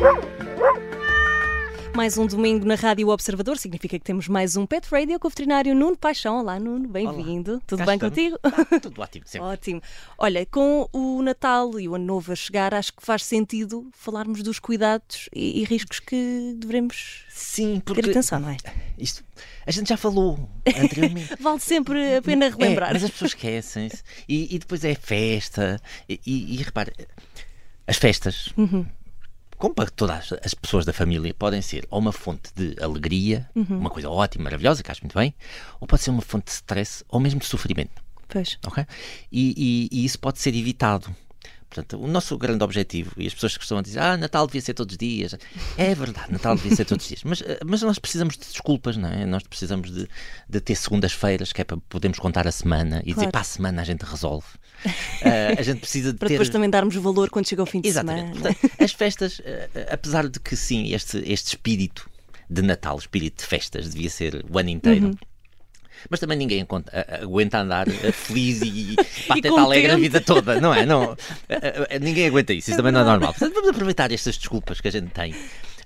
Woo! Mais um domingo na Rádio Observador, significa que temos mais um Pet Radio com o veterinário Nuno Paixão. Olá, Nuno, bem-vindo. Tudo Cá bem estamos. contigo? Ah, tudo ótimo, sempre. Ótimo. Olha, com o Natal e o Ano Novo a chegar, acho que faz sentido falarmos dos cuidados e, e riscos que devemos Sim, ter porque atenção, não é? isto a gente já falou anteriormente. Vale sempre a pena relembrar. É, mas as pessoas esquecem-se. E, e depois é festa. E, e, e repare, as festas, Uhum. Como para todas as pessoas da família, podem ser ou uma fonte de alegria, Uhum. uma coisa ótima, maravilhosa, que acho muito bem, ou pode ser uma fonte de stress ou mesmo de sofrimento. Pois. ok? E, e- e isso pode ser evitado. Portanto, o nosso grande objetivo, e as pessoas que costumam dizer, ah, Natal devia ser todos os dias. É verdade, Natal devia ser todos os dias. Mas, eh, mas nós precisamos de desculpas, não é? Nós precisamos de, de ter segundas-feiras, que é para podermos contar a semana e dizer, Claro. para a semana a gente resolve. Eh, a gente precisa de Para ter. depois também darmos valor quando chega o fim de Exatamente. semana. Portanto, as festas, eh, apesar de que sim, este, este espírito de Natal, espírito de festas, devia ser o ano inteiro. Uhum. Mas também ninguém aguenta, a- a- aguenta andar eh, feliz e, contente. alegre a vida toda, não é? Não, eh, eh, ninguém aguenta isso, isso também não é normal. Portanto, vamos aproveitar estas desculpas que a gente tem.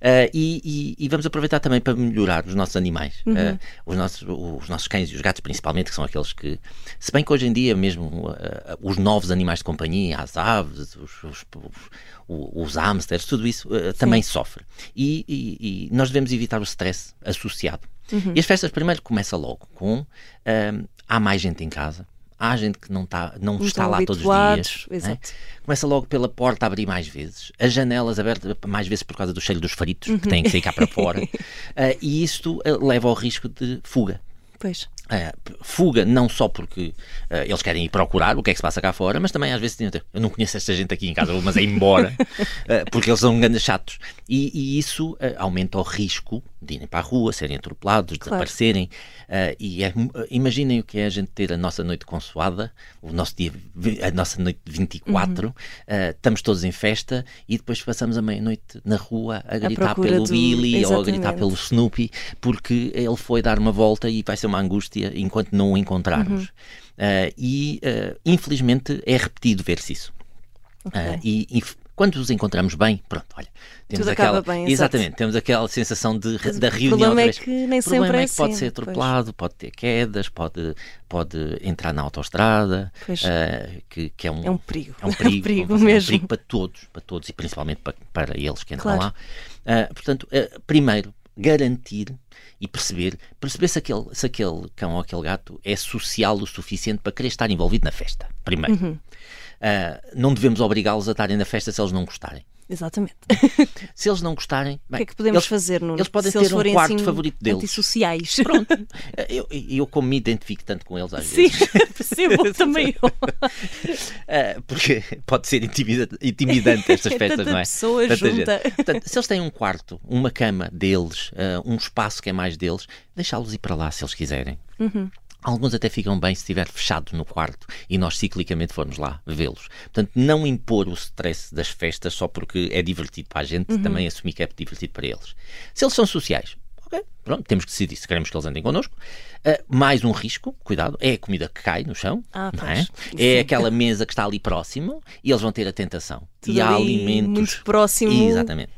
eh, e, e- e vamos aproveitar também para melhorar os nossos animais, Uhum. eh, os, nossos, os nossos cães e os gatos, principalmente, que são aqueles que, se bem que hoje em dia mesmo eh, os novos animais de companhia, as aves, os, os, os, os hamsters, tudo isso também sofre. E, e- e nós devemos evitar o stress associado. E as festas primeiro começa logo com ahm, há mais gente em casa. Há gente que não, tá, não, está lá todos os dias. né? Começa logo pela porta a abrir mais vezes, as janelas abertas mais vezes por causa do cheiro dos faritos, que têm que sair cá para fora. Ah, e isto ah, leva ao risco de fuga. Pois. Ah, fuga não só porque ah, eles querem ir procurar o que é que se passa cá fora, mas também às vezes dizem, eu não conheço esta gente aqui em casa, mas é embora, ah, porque eles são grandes chatos. E, e isso aumenta o risco de irem para a rua, serem atropelados, Claro. desaparecerem. E é- imaginem o que é a gente ter a nossa noite consoada, o nosso dia, a nossa noite de 24, ah, estamos todos em festa e depois passamos a meia-noite na rua a gritar procura pelo do- Billy ou a gritar Exatamente. pelo Snoopy porque ele foi dar uma volta e vai ser uma angústia enquanto não o encontrarmos. Uhum. Ah, e ah, infelizmente é repetido ver-se isso. Ah, e, e f- quando os encontramos bem, pronto, olha, temos Tudo aquela. bem, exatamente, temos aquela sensação de, da o reunião. problema outra é vez. que nem O problema sempre é é que pode assim, ser pois. atropelado, pode ter quedas, pode, pode entrar na autoestrada, Pois. ah, que, que é um, É um perigo. é um perigo, perigo é um mesmo. perigo para todos, para todos e principalmente para, para eles que entram Claro. lá. Ah, portanto, ah, primeiro, garantir e perceber, perceber se aquele, se aquele cão ou aquele gato é social o suficiente para querer estar envolvido na festa. Primeiro. Uhum. Ah, não devemos obrigá-los a estarem na festa se eles não gostarem. Exatamente. Se eles não gostarem, O bem, que é que podemos eles, fazer, Nuno? eles podem Se eles ter um forem quarto assim, favorito deles. Antissociais. Pronto. Eu, eu, como me identifico tanto com eles às Sim, vezes, percebo também eu. ah, porque pode ser intimida- intimidante estas É festas, não é? pessoa Tanta junta. gente. Portanto, se eles têm um quarto, uma cama deles, ah, um espaço que é mais deles, deixá-los ir para lá se eles quiserem. Uhum. Alguns até ficam bem se estiver fechado no quarto e nós ciclicamente formos lá vê-los. Portanto, não impor o stress das festas só porque é divertido para a gente, Uhum. também assumir que é divertido para eles. Se eles são sociais, ok, pronto, temos que decidir se queremos que eles andem connosco. Ah, mais um risco, cuidado, é a comida que cai no chão, Ah, não é? É aquela mesa que está ali próximo e eles vão ter a tentação. Tudo e há ali alimentos. muito próximo. Exatamente.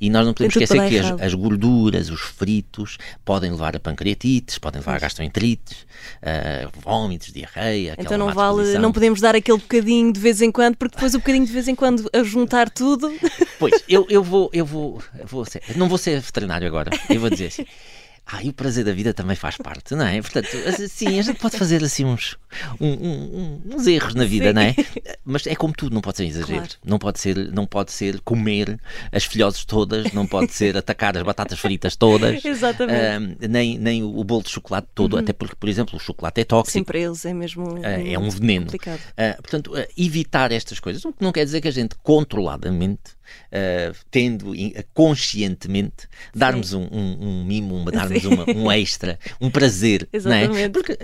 E nós não podemos tudo esquecer que as, as gorduras, os fritos, podem levar a pancreatites, podem levar a gastroenterites, ah, vómitos, diarreia. Então não vale, não podemos dar aquele bocadinho de vez em quando, porque depois o bocadinho de vez em quando a juntar tudo. Pois, eu, eu vou, eu vou, eu vou ser, não vou ser veterinário agora, eu vou dizer assim. Ah, e o prazer da vida também faz parte, não é? Portanto, assim, a gente pode fazer assim uns, um- um- uns erros na vida, Sim. não é? Mas é como tudo, não pode ser exagero. Claro. Não pode ser, não pode ser comer as filhoses todas, não pode ser atacar as batatas fritas todas. Exatamente. ah, nem, nem o, bolo de chocolate todo, até porque, por exemplo, o chocolate é tóxico. Sim, para eles é mesmo. Ah, é um veneno. Complicado. Ah, portanto, evitar estas coisas, o que não quer dizer que a gente controladamente, ah, tendo conscientemente, darmos um, um- um mimo, uma- darmos uma- um extra, um prazer, não é? Exatamente. Porque,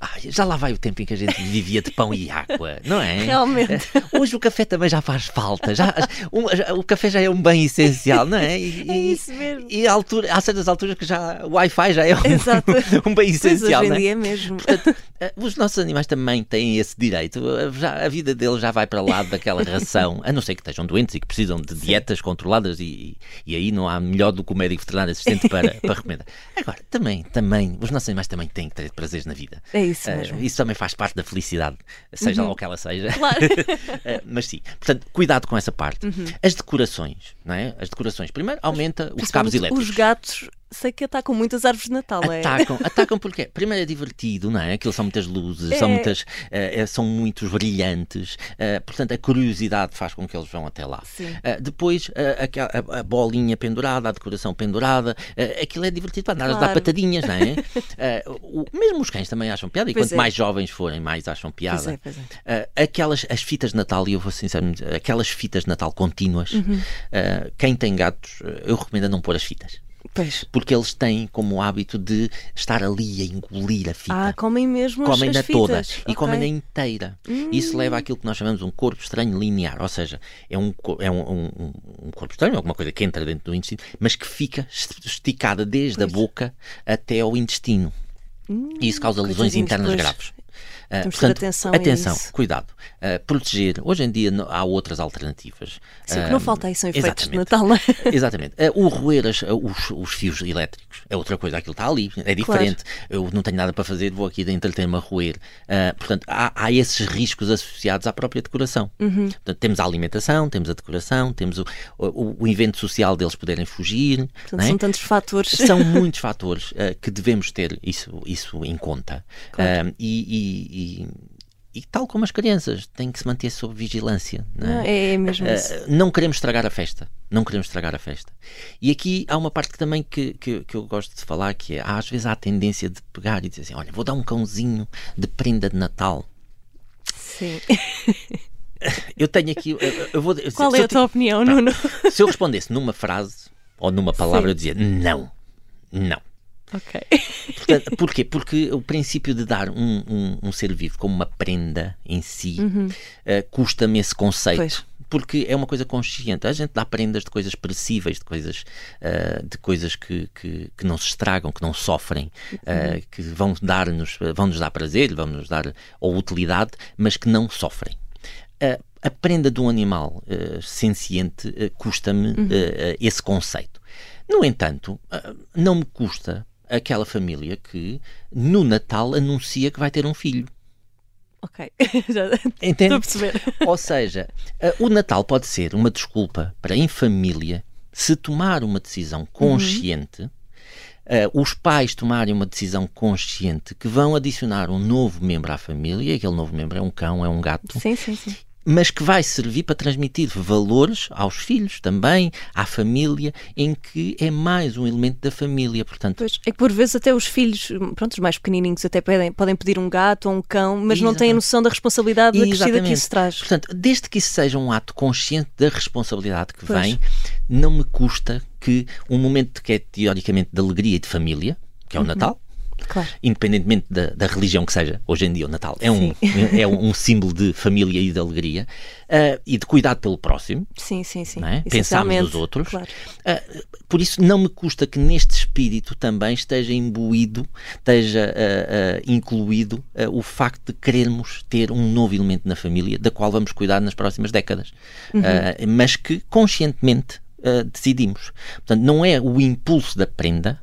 Ai, já lá vai o tempo em que a gente vivia de pão e água, não é? Realmente. Hoje o café também já faz falta. Já, um, já, o café já é um bem essencial, não é? E, é isso mesmo. E a altura, há certas alturas que já o Wi-Fi já é um, um bem essencial. Pois hoje em dia é mesmo. Portanto, eh, os nossos animais também têm esse direito. Eh, já, a vida deles já vai para lá daquela ração, a não ser que estejam doentes e que precisam de dietas Sim. controladas e, e aí não há melhor do que o médico veterinário assistente para, para recomendar. Agora, também, também, os nossos animais também têm que ter prazeres na vida. É isso mesmo. Uh, isso também faz parte da felicidade, seja uhum. lá o que ela seja. Claro. uh, mas sim, portanto, cuidado com essa parte. Uhum. As decorações, não é? As decorações. Primeiro, aumenta os cabos elétricos. Os gatos sei que atacam muitas árvores de Natal, é? Atacam, atacam porque primeiro é divertido, não é? Aquilo são muitas luzes, é. são muitas, uh, são muitos brilhantes, uh, portanto a curiosidade faz com que eles vão até lá. Uh, depois a, a, a, bolinha pendurada, a decoração pendurada, aquilo é divertido para andar claro. a dar patadinhas, não é? o, mesmo os cães também acham piada e pois quanto é. mais jovens forem, mais acham piada. Pois é, pois é. aquelas as fitas de Natal, e eu vou sinceramente, aquelas fitas de Natal contínuas, uhum. quem tem gatos, eu recomendo não pôr as fitas. Pois. Porque eles têm como hábito de estar ali a engolir a fita. Ah, comem mesmo comem na toda e comem na inteira. Hum. Isso leva àquilo que nós chamamos um corpo estranho linear, ou seja, é um, é um, um, um corpo estranho, alguma coisa que entra dentro do intestino, mas que fica esticada desde pois. a boca até ao intestino. Hum, e isso causa lesões internas depois. graves. Temos portanto, atenção, atenção cuidado. Uh, proteger. Hoje em dia há outras alternativas. Sim, uh, que não falta aí são efeitos de Natal, não é? Exatamente. o roer as, os, os, fios elétricos é outra coisa. Aquilo está ali, é diferente. Claro. Eu não tenho nada para fazer, vou aqui entreter-me a roer. portanto, há, há, esses riscos associados à própria decoração. Uhum. Portanto, temos a alimentação, temos a decoração, temos o, o, o evento social deles poderem fugir. Portanto, é? São tantos fatores. São muitos fatores que devemos ter isso, isso em conta. Claro. e, e e, e tal como as crianças, têm que se manter sob vigilância. Não é? é, é mesmo uh, isso. Não queremos estragar a festa. Não queremos estragar a festa. E aqui há uma parte que também que, que, que eu gosto de falar, que é, às vezes há a tendência de pegar e dizer assim, olha, vou dar um cãozinho de prenda de Natal. Sim. Eu tenho aqui. Eu, eu vou, Qual é a tua opinião, Nuno? Se eu respondesse numa frase ou numa palavra, Sim. eu dizia não. Não. Ok. Portanto, porquê? Porque o princípio de dar um, um, um ser vivo como uma prenda em si uhum. uh, custa-me esse conceito. Pois. Porque é uma coisa consciente. A gente dá prendas de coisas perecíveis, de coisas, uh, de coisas que, que, que, não se estragam, que não sofrem, uh, que vão dar-nos vão -nos dar prazer, vão nos dar ou utilidade, mas que não sofrem. a prenda de um animal senciente custa-me uhum. esse conceito. No entanto, não me custa aquela família que no Natal anuncia que vai ter um filho. Ok, já Entende? estou a perceber. Ou seja, uh, o Natal pode ser uma desculpa para, em família, se tomar uma decisão consciente, uhum. uh, os pais tomarem uma decisão consciente que vão adicionar um novo membro à família, aquele novo membro é um cão, é um gato. Sim, sim, sim mas que vai servir para transmitir valores aos filhos também, à família, em que é mais um elemento da família, portanto... Pois, é que por vezes até os filhos, pronto, os mais pequenininhos até podem, podem pedir um gato ou um cão, mas Exatamente. não têm a noção da responsabilidade da crescida que isso traz. Portanto, desde que isso seja um ato consciente da responsabilidade que pois. vem, não me custa que um momento que é teoricamente de alegria e de família, que é o uhum. Natal, Claro. Independentemente da, da, religião que seja, hoje em dia o Natal é um, é um símbolo de família e de alegria uh, e de cuidado pelo próximo. Sim, sim, sim. É? Pensarmos nos outros. Claro. Uh, por isso, não me custa que neste espírito também esteja imbuído, esteja uh, incluído o facto de querermos ter um novo elemento na família, da qual vamos cuidar nas próximas décadas. Uhum. mas que conscientemente decidimos. Portanto, não é o impulso da prenda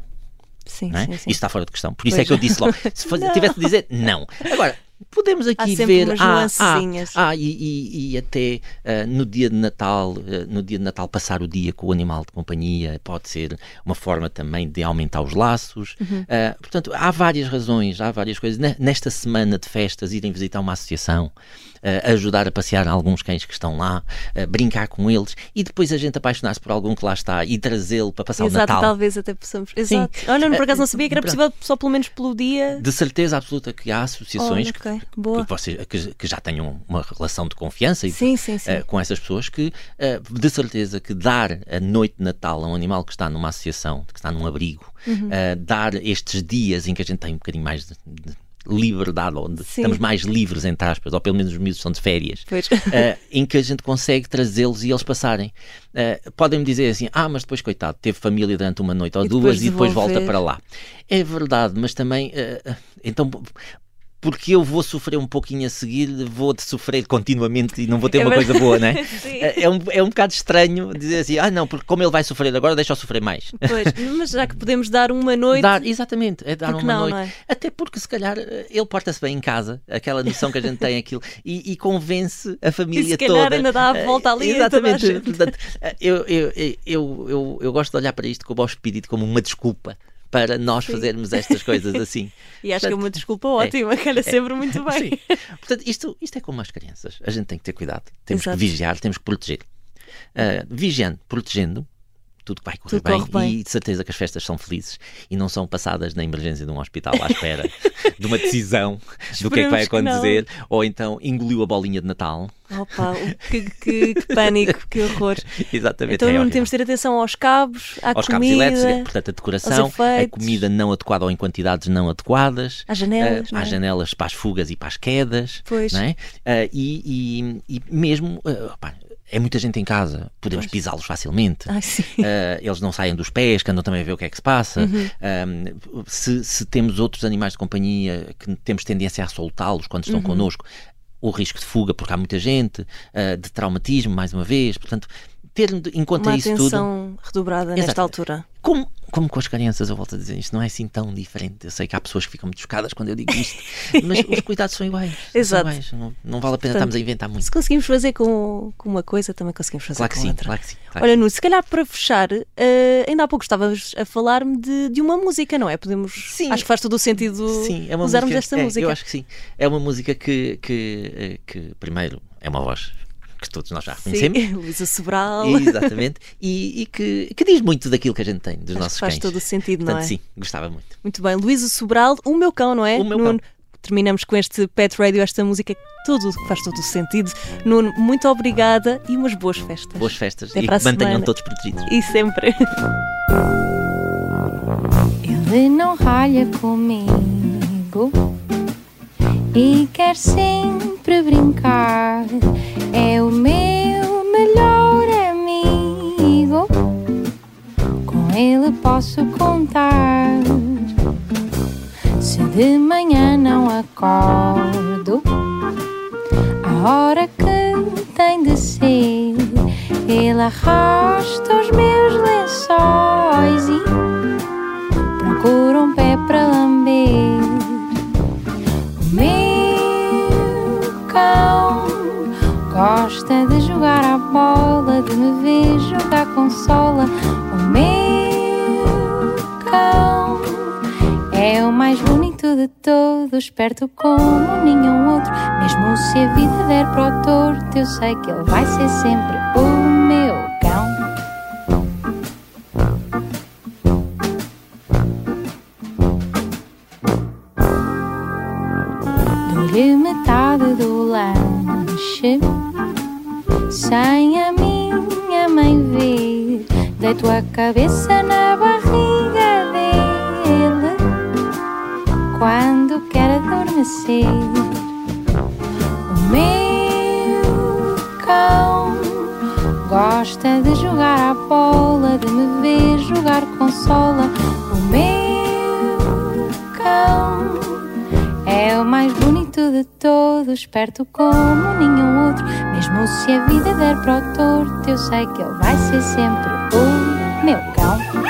Sim, é? sim, sim. Isso está fora de questão. Por isso pois. é que eu disse logo. Se tivesse de dizer não. Agora, podemos aqui ver ah, ah, ah, e, e, e até uh, no dia de Natal uh, no dia de Natal passar o dia com o animal de companhia pode ser uma forma também de aumentar os laços uhum. uh, portanto há várias razões há várias coisas nesta semana de festas irem visitar uma associação ajudar a passear alguns cães que estão lá, brincar com eles e depois a gente apaixonar-se por algum que lá está e trazê-lo para passar Exato, o Natal. talvez até possamos. Exato. Sim. Olha, por acaso não sabia que era possível só pelo menos pelo dia. De certeza absoluta que há associações oh, okay. que, que, vocês, que, que, já tenham uma relação de confiança e, sim, sim, sim. Uh, com essas pessoas que, de certeza, que dar a noite de Natal a um animal que está numa associação, que está num abrigo, uhum. dar estes dias em que a gente tem um bocadinho mais de, de liberdade, onde Sim. estamos mais livres, entre aspas, ou pelo menos os miúdos são de férias, eh, em que a gente consegue trazê-los e eles passarem. Eh, Podem-me dizer assim, ah, mas depois, coitado, teve família durante uma noite ou E duas depois e depois volta para lá. É verdade, mas também, eh, então, porque eu vou sofrer um pouquinho a seguir, vou de sofrer continuamente e não vou ter É uma verdade. coisa boa, não é? Sim. É, é um, é um bocado estranho dizer assim, ah, não, porque como ele vai sofrer agora, deixa eu sofrer mais. Pois, mas já que podemos dar uma noite. Dar, exatamente, é dar Porque uma não, noite. não é? Até porque se calhar eh, ele porta-se bem em casa, aquela noção que a gente tem aquilo, e, e convence a família E se calhar toda. ainda dá a Eh, volta ali Exatamente. Portanto, eh, eu, eu, eu, eu, eu, eu gosto de olhar para isto como ao espírito, como uma desculpa para nós Sim. fazermos estas coisas assim. E acho que é uma Portanto, desculpa ótima, calha sempre muito bem. Sim. Portanto, isto, isto é como as crianças. A gente tem que ter cuidado. Temos Exato. que vigiar, temos que proteger. Ah, vigiando, protegendo, tudo vai correr Tudo bem, bem. e de certeza que as festas são felizes e não são passadas na emergência de um hospital à espera de uma decisão do que é que vai Esperemos que acontecer, ou então engoliu a bolinha de Natal. Opa, que, que- que pânico, que horror. Exatamente. Então é temos de ter atenção aos cabos, à aos cabos comida, elétricos, portanto, a decoração, a comida não adequada ou em quantidades não adequadas, às janelas. ah, não é? às janelas para as fugas e para as quedas, Pois. não é? Ah, e, e- e mesmo, ah, opá, é muita gente em casa, podemos pisá-los facilmente. Ah, eles não saem dos pés, que andam também a ver o que é que se passa. Uhum. Ah, se, se temos outros animais de companhia que temos tendência a soltá-los quando Uhum. estão connosco, o risco de fuga, porque há muita gente, ah, de traumatismo, mais uma vez. Portanto, ter em conta Uma isso tudo. atenção redobrada nesta Exato. altura. Como, como com as crianças, eu volto a dizer, isto não é assim tão diferente. Eu sei que há pessoas que ficam muito chocadas quando eu digo isto, mas os cuidados são iguais. são Exato. iguais. Não, não vale a pena Portanto, estarmos a inventar muito. Se conseguimos fazer com, com uma coisa, também conseguimos fazer Claro que com sim, outra. claro que sim. claro Olha, Nuno, se calhar para fechar, eh, ainda há pouco estavas a falar-me de, de uma música, não é? Podemos. Sim. Acho que faz todo o sentido Sim, é uma usarmos música, esta é, música. Eu acho que sim. É uma música que, que, eh, que primeiro, é uma voz que todos nós já conhecemos. Sim, Luísa Sobral. Exatamente. E, e que, que diz muito daquilo que a gente tem dos Acho nossos que faz cães. todo o sentido, não Portanto, é? sim, gostava muito. Muito bem. Luísa Sobral, o meu cão, não é? O meu Nuno, cão. terminamos com este Pet Radio, esta música que tudo, que faz todo o sentido. Nuno, muito obrigada e umas boas festas. Boas festas Até e para a que mantenham semana. todos protegidos. E sempre. Ele não ralha comigo e quer sempre brincar. É o meu melhor amigo. Com ele posso contar. Se de manhã não acordo, a hora que tem de ser, ele arrasta os meus lençóis e procura um gosta de jogar à bola, de me ver jogar consola. O meu cão é o mais bonito de todos, perto como nenhum outro. Mesmo se a vida der para o torto, eu sei que ele vai ser sempre o meu cão. Dou-lhe metade do lanche sem a minha mãe ver. Deito a cabeça na barriga dele quando quer adormecer. O meu cão gosta de jogar à bola, de me ver jogar consola. O meu cão é o mais bonito de todos, perto como nenhum outro. Mesmo se a vida der para o torto, eu sei que ele vai ser sempre o meu cão.